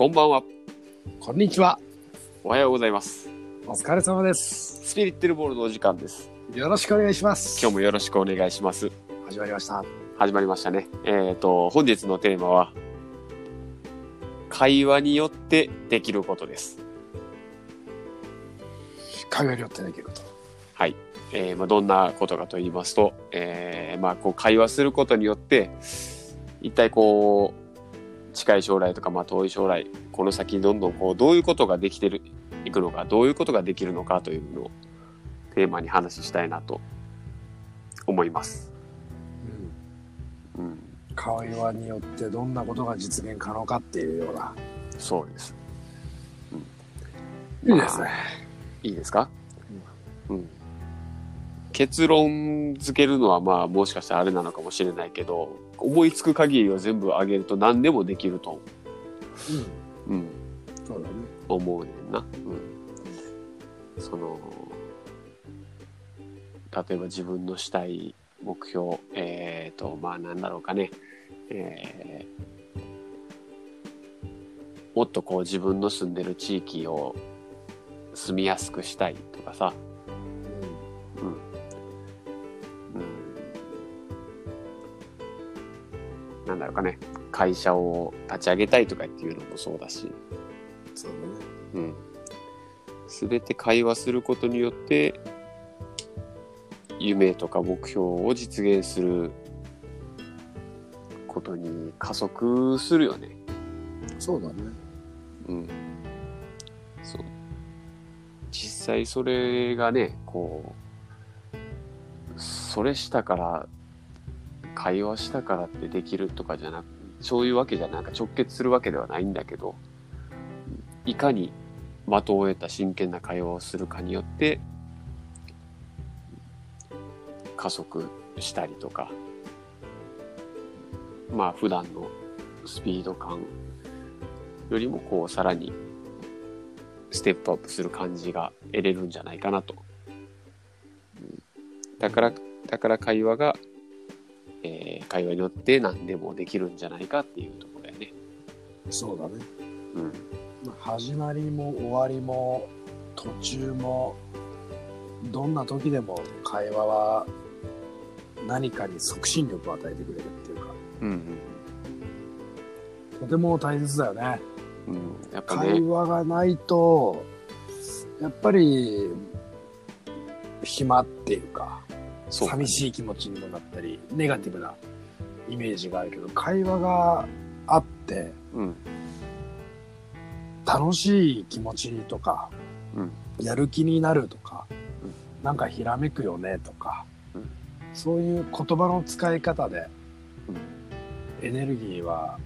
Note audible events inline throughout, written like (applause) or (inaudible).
こんばんは。こんにちは。おはようございます。お疲れ様です。スピリッテルボールのお時間です。よろしくお願いします。今日もよろしくお願いします。始まりました。始まりましたね。えっ、と、本日のテーマは、会話によってできることです。会話によってできること。はい。えーまあ、どんなことかと言いますと、えーまあ、こう、会話することによって、一体こう、近い将来とか、まあ、遠い将来、この先どんどんこう、どういうことができてる、いくのか、どういうことができるのかというのをテーマに話したいなと思います。うん。うん。会話によってどんなことが実現可能かっていうような。そうです。いいですね。いいですか？うん。結論付けるのはまあもしかしたらあれなのかもしれないけど、思いつく限りを全部上げると何でもできると、うん。うん、そうだね。思うねんな。うん。その、例えば自分のしたい目標、えっ、と、まあなんだろうかね、えーもっとこう自分の住んでる地域を住みやすくしたいとかさ、なんだろうかね会社を立ち上げたいとかっていうのもそうだし、うん。そうだね。うん、全て会話することによって夢とか目標を実現することに加速するよね。そうだね。うん、そう実際それがねこうそれしたから会話したからってできるとかじゃなくそういうわけじゃなんか直結するわけではないんだけどいかに的を得た真剣な会話をするかによって加速したりとかまあ普段のスピード感よりもこうさらにステップアップする感じが得れるんじゃないかなと。だから、だから会話が、えー会話によって何でもできるんじゃないかっていうところだよね。そうだね。うん。まあ始まりも終わりも途中もどんな時でも会話は何かに促進力を与えてくれるっていうかうんとても大切だよね。うん。うん。やっぱ会ね、話がないとやっぱり暇っていうか。寂しい気持ちにもなったりネガティブなイメージがあるけど会話があってうん。楽しい気持ちとか、うんやる気になるとか、うんなんかひらめくよねとか、うんそういう言葉の使い方でうん。エネルギーは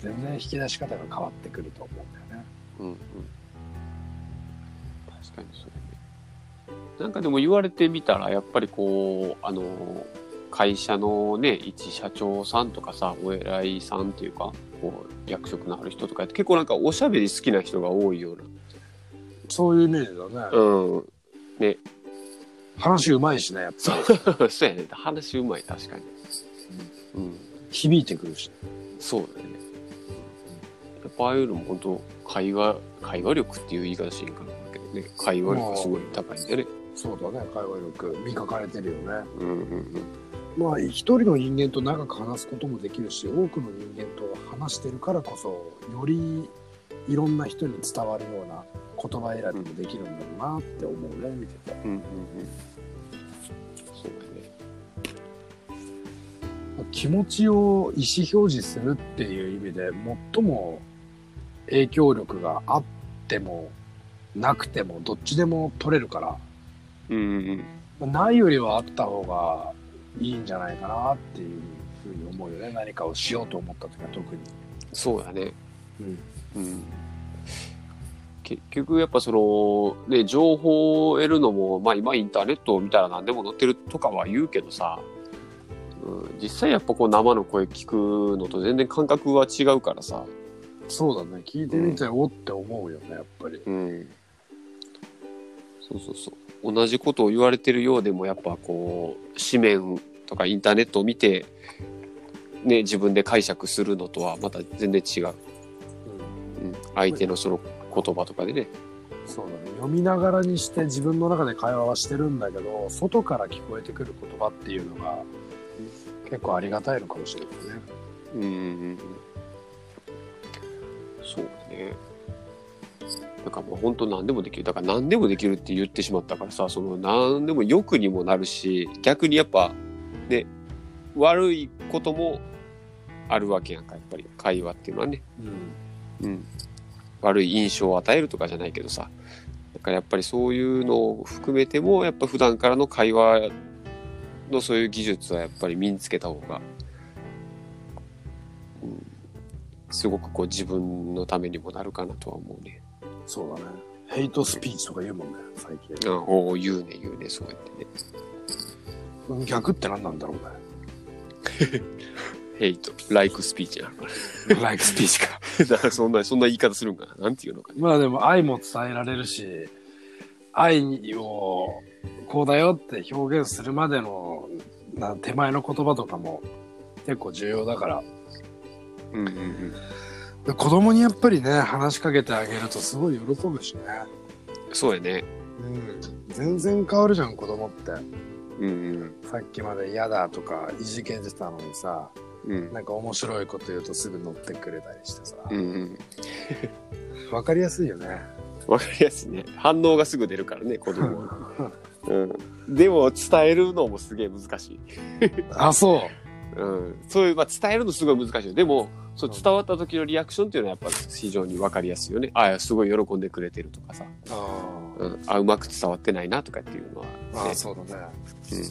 全然引き出し方が変わってくると思うんだよね。うんうん。確かにそ。なんかでも言われてみたら、やっぱりこう、あの、会社のね、一社長さんとかさ、お偉いさんっていうか、こう、役職のある人とかって結構なんかおしゃべり好きな人が多いようそういうイメージだな。ね。うん。話うまいしね、やっぱり。(laughs) そうやね。話うまい、確かに。うん。響いてくるし。そうだよね。やっぱああいうのも本当会話、会話力っていう言い方しんかなけどね。会話力がすごい高いんだよね。そうだね、会話力、磨かれてるよね。うんうんうん。まあ、一人の人間と長く話すこともできるし、多くの人間と話してるからこそ、よりいろんな人に伝わるような言葉選びもできるんだろうなって思うね、見てて。うんうんうん。そうだね。気持ちを意思表示するっていう意味で最も影響力があってもなくてもどっちでも取れるからうんうんうん。ないよりはあった方がいいんじゃないかなっていうふうに思うよね何かをしようと思った時は特に。そうだね。うんうん。結局やっぱその、ね、情報を得るのも、まあ今インターネットを見たら何でも載ってるとかは言うけどさ、うん、実際やっぱこう生の声聞くのと全然感覚は違うからさ、そうだね聞いてみておって思うよねやっぱり。うん。そうそうそう。同じことを言われてるようでも、やっぱこう、紙面とかインターネットを見て、ね、自分で解釈するのとはまた全然違う。ううん、相手のその言葉とかでね。そうだね。読みながらにして自分の中で会話はしてるんだけど、外から聞こえてくる言葉っていうのが結構ありがたいのかもしれないね。うんうんうん。そうね。だからもう本当何でもできる。だから何でもできるって言ってしまったからさ、その何でも欲にもなるし、逆にやっぱね、悪いこともあるわけやんか、やっぱり会話っていうのはね。うん。うん。悪い印象を与えるとかじゃないけどさ。だからやっぱりそういうのを含めても、やっぱ普段からの会話のそういう技術はやっぱり身につけた方が、うん、すごくこう自分のためにもなるかなとは思うね。そうだね。ヘイトスピーチとか言うもんね、最近。あおお言うね言うね、そうやってね。逆って何なんだろうね。(laughs) ヘイト、ライクスピーチなのかライクスピーチか。な。(laughs) だからそんな、そんな言い方するんかな。なんていうのかな。まあでも愛も伝えられるし、愛をこうだよって表現するまでのな手前の言葉とかも結構重要だから。うんうんうん。で子供にやっぱりね、話しかけてあげるとすごい喜ぶしね。そうやね。うん。全然変わるじゃん、子供って。うんさっきまで嫌だとかいじけてたのにさ、うん。うん。なんか面白いこと言うとすぐ乗ってくれたりしてさ。うんうん。(laughs) わかりやすいよね。わかりやすいね。反応がすぐ出るからね、子供は。(laughs) うん。でも、伝えるのもすげえ難しい。あ、そう。うん。そういう、まあ、伝えるのすごい難しいよ。でも、そう伝わった時のリアクションっていうのはやっぱ非常にわかりやすいよね。ああ、すごい喜んでくれてるとかさ。あーうん。あ、うまく伝わってないなとかっていうのは、ね。あー、そうだね。うん。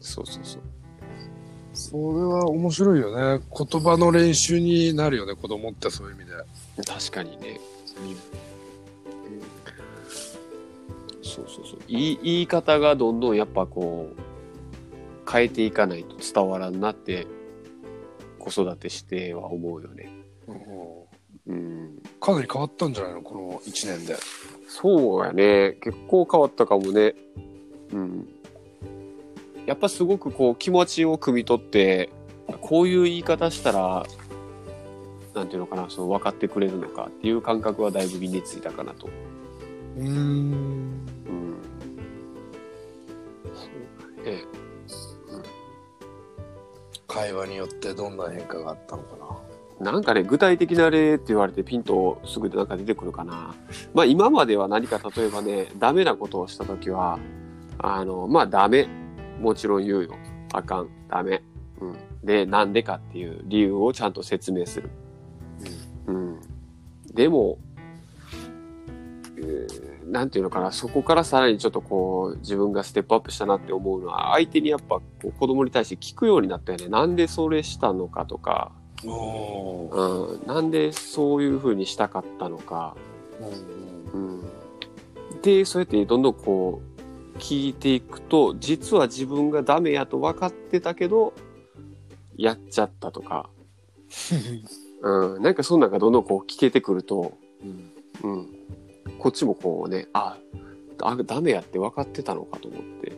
そうそうそう。それは面白いよね。言葉の練習になるよね、子供ってそういう意味で。確かにね。そうそうそう。言い言い方がどんどんやっぱこう、変えていかないと伝わらんなって、子育てしては思うよね。うん。かなり変わったんじゃないのこの1年で。そうやね。結構変わったかもね。うん。やっぱすごくこう気持ちを汲み取って、こういう言い方したら、なんていうのかな、その分かってくれるのかっていう感覚はだいぶ身についたかなと。うーん。うん。そうだね。会話によってどんな変化があったのかな？なんかね、具体的な例って言われてピンとすぐなんか出てくるかな。まあ今までは何か例えばね、ダメなことをしたときは、あの、まあダメ。もちろん言うよ。あかん。ダメ。うん。で、なんでかっていう理由をちゃんと説明する。うん。でも、えーなんていうのかな、そこからさらにちょっとこう、自分がステップアップしたなって思うのは、相手にやっぱこう子供に対して聞くようになったよね。なんでそれしたのかとか、うん、なんでそういう風にしたかったのか、うん。うん、でそうやってどんどんこう聞いていくと実は自分がダメやと分かってたけどやっちゃったとか、(laughs) うん、なんかそんなんがどんどんこう聞けてくると、うん。うん、こっちもこうねああダメやって分かってたのかと思って、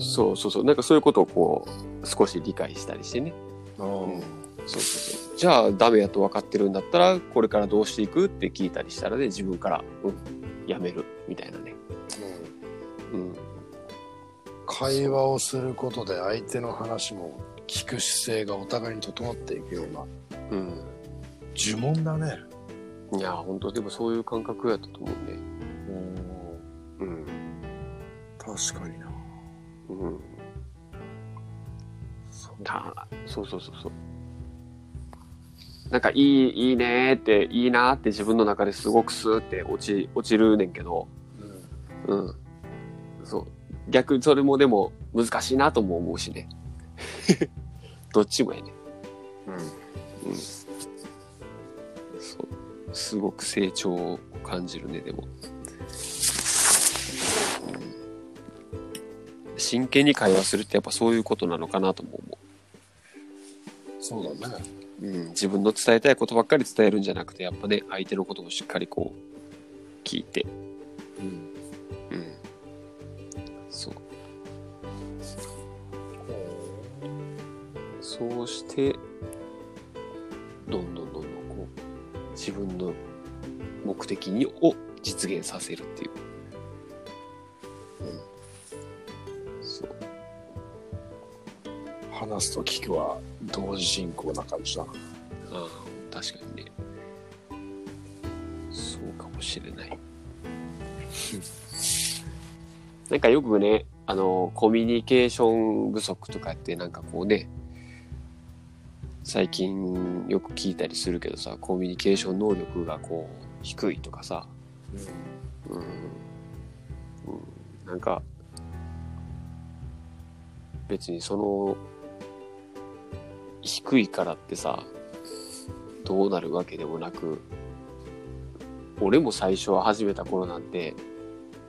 そうそうそうなんかそういうことをこう少し理解したりしてねあーそうそうそう。じゃあダメやと分かってるんだったら、これからどうしていくって聞いたりしたらね、自分から、うん、やめる、みたいなね。うんうん。会話をすることで相手の話も聞く姿勢がお互いに整っていくようなうん。呪文だね。いや、本当でもそういう感覚やったと思うね。うん。確かにな。うん。そうたそうそうそうそう。なんかいい、いいねーって、いいなーって自分の中ですごくスーって落ち、落ちるねんけど、うんうん。そう。逆にそれもでも難しいなとも思うしね。(laughs) どっちもやね。うん。そう。すごく成長を感じるね、でも。うん真剣に会話するってやっぱそういうことなのかなとも思そうだね。う。うん。自分の伝えたいことばっかり伝えるんじゃなくて、やっぱね、相手のこともしっかりこう、聞いて。うん。うん。そう。そうして、どんどん自分の目的にを実現させるっていう。うん。そう。話すと聞くは同時進行な感じだな。ああ、確かにね。そうかもしれない。(laughs) なんかよくね、あの、コミュニケーション不足とかってなんかこうね、最近よく聞いたりするけどさ、コミュニケーション能力がこう低いとかさ、うん、うん、なんか、別にその、低いからってさ、どうなるわけでもなく、俺も最初は始めた頃なんて、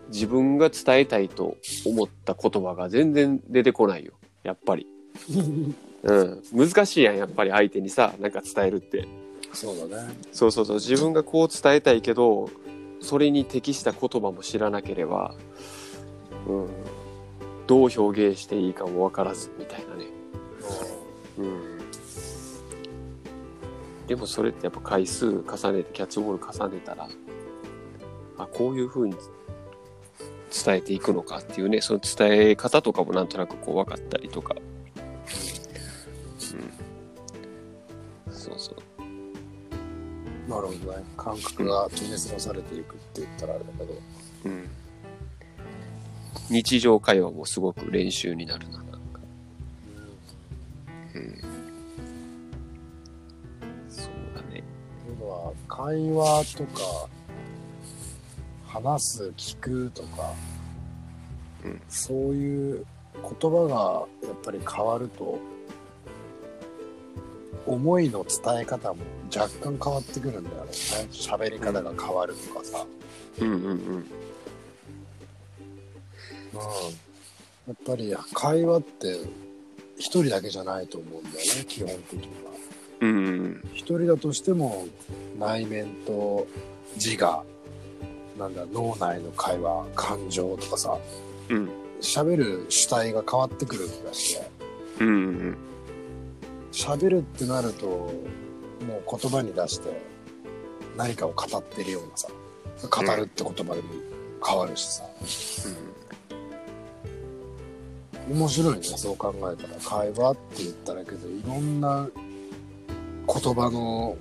自分が伝えたいと思った言葉が全然出てこないよ。やっぱり。(laughs) うん。難しいやん、やっぱり相手にさ、なんか伝えるって。そうだね。そうそうそう。自分がこう伝えたいけど、それに適した言葉も知らなければ、うん。どう表現していいかもわからず、みたいなね。うん。でもそれってやっぱ回数重ねて、キャッチボール重ねたら、あ、こういう風に伝えていくのかっていうね、その伝え方とかもなんとなくこう分かったりとか。うん。そうそう。なるほどね。感覚が研ぎ澄まされていくって言ったらあれだけど。うん。日常会話もすごく練習になるな、なんか。うん。そうだね。というのは、会話とか、話す、聞くとか、うんそういう言葉がやっぱり変わると、思いの伝え方も若干変わってくるんだよね。喋り方が変わるとかさ。うんうんうん。うん。やっぱり会話って一人だけじゃないと思うんだよね、基本的には。うんうん一人だとしても内面と自我なんだ脳内の会話感情とかさうん。喋る主体が変わってくる気がしてうんうん喋るってなるともう言葉に出して何かを語ってるようなさ語るって言葉でも変わるしさ、面白いねそう考えたら。会話って言ったらけどいろんな言葉の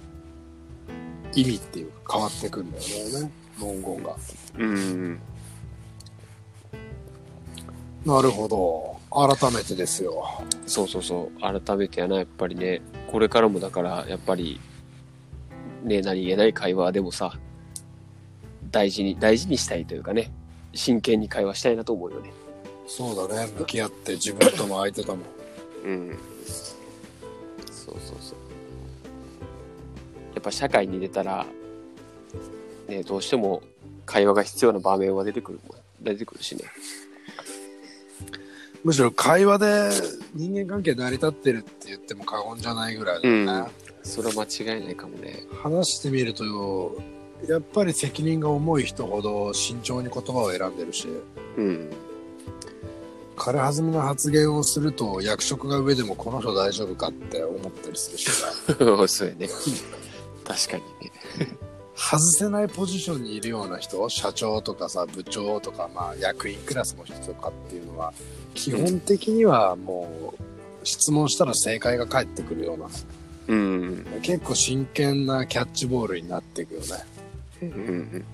意味っていうか変わってくんだよね。文言が。うん。うんうん。なるほど改めてですよそうそうそう。改めてやな、やっぱりね。これからもだから、やっぱり、ね、何気ない会話でもさ、大事に、大事にしたいというかね、真剣に会話したいなと思うよね。そうだね向き合って自分とも相手ともうん。そうそうそう。やっぱ社会に出たら、ね、どうしても会話が必要な場面は出てくる出てくるしね。むしろ会話で人間関係成り立ってるって言っても過言じゃないぐらいだよね、それは間違いないかもね。話してみるとやっぱり責任が重い人ほど慎重に言葉を選んでるしうん。軽はずみの発言をすると役職が上でもこの人大丈夫かって思ったりするしさそうやね。確かにね。外せないポジションにいるような人社長とかさ部長とか、まあ、役員クラスの人とかっていうのは基本的にはもう質問したら正解が返ってくるようなうん。結構真剣なキャッチボールになっていくよねうんうん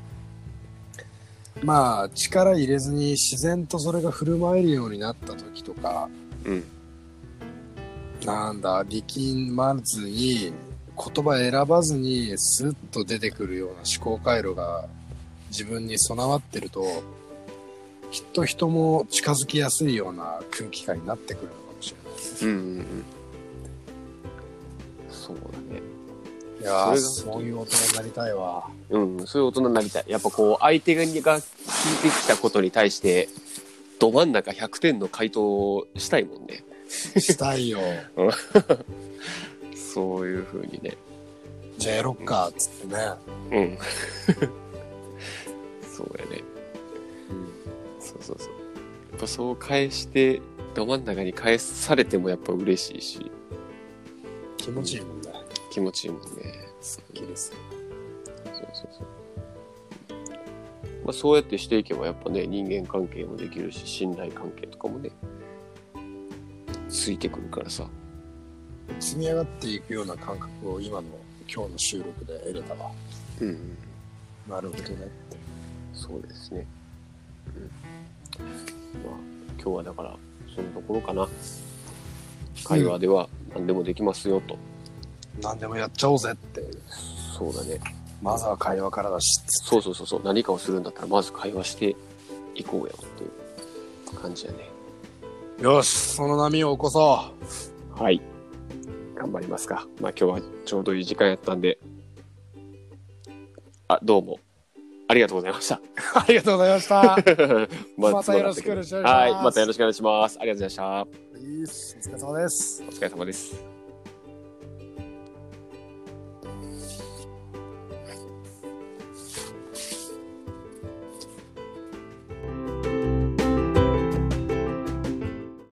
まあ力入れずに自然とそれが振る舞えるようになった時とかうん。なんだ力まずに言葉選ばずにスッと出てくるような思考回路が自分に備わってるときっと人も近づきやすいような空気感になってくるのかもしれないうんうんうん。そうだね。いやーそういう大人になりたいわうん、そういう大人になりたい。やっぱこう、相手が聞いてきたことに対して、ど真ん中100点の回答をしたいもんね。したいよ (laughs) そういう風にね。じゃあやろっかっつってねうん。(laughs) そうやね。そうそう。やっぱそう返して、ど真ん中に返されてもやっぱ嬉しいし、気持ちいいもんね気持ちいいもんね。すっきりするそうそうそう。まあ、そうやってしていけばやっぱね人間関係もできるし信頼関係とかもねついてくるからさ積み上がっていくような感覚を今の今日の収録で得れたわ。うんなるほどねって。そうですね、うん、まあ今日はだからそのところかな。会話では何でもできますよと、何でもやっちゃおうぜって。そうだね。まずは会話からだし。そうそうそうそう。何かをするんだったらまず会話していこうよっていう感じやね。よし、その波を起こそはい。頑張りますか。まあ今日はちょうどいい時間やったんで。あどうもありがとうございました (laughs) う。ありがとうございました。ままたよろしくお願いしますはいまたよろしくお願いしますありがとうございましたお疲れ様です。お疲れ様です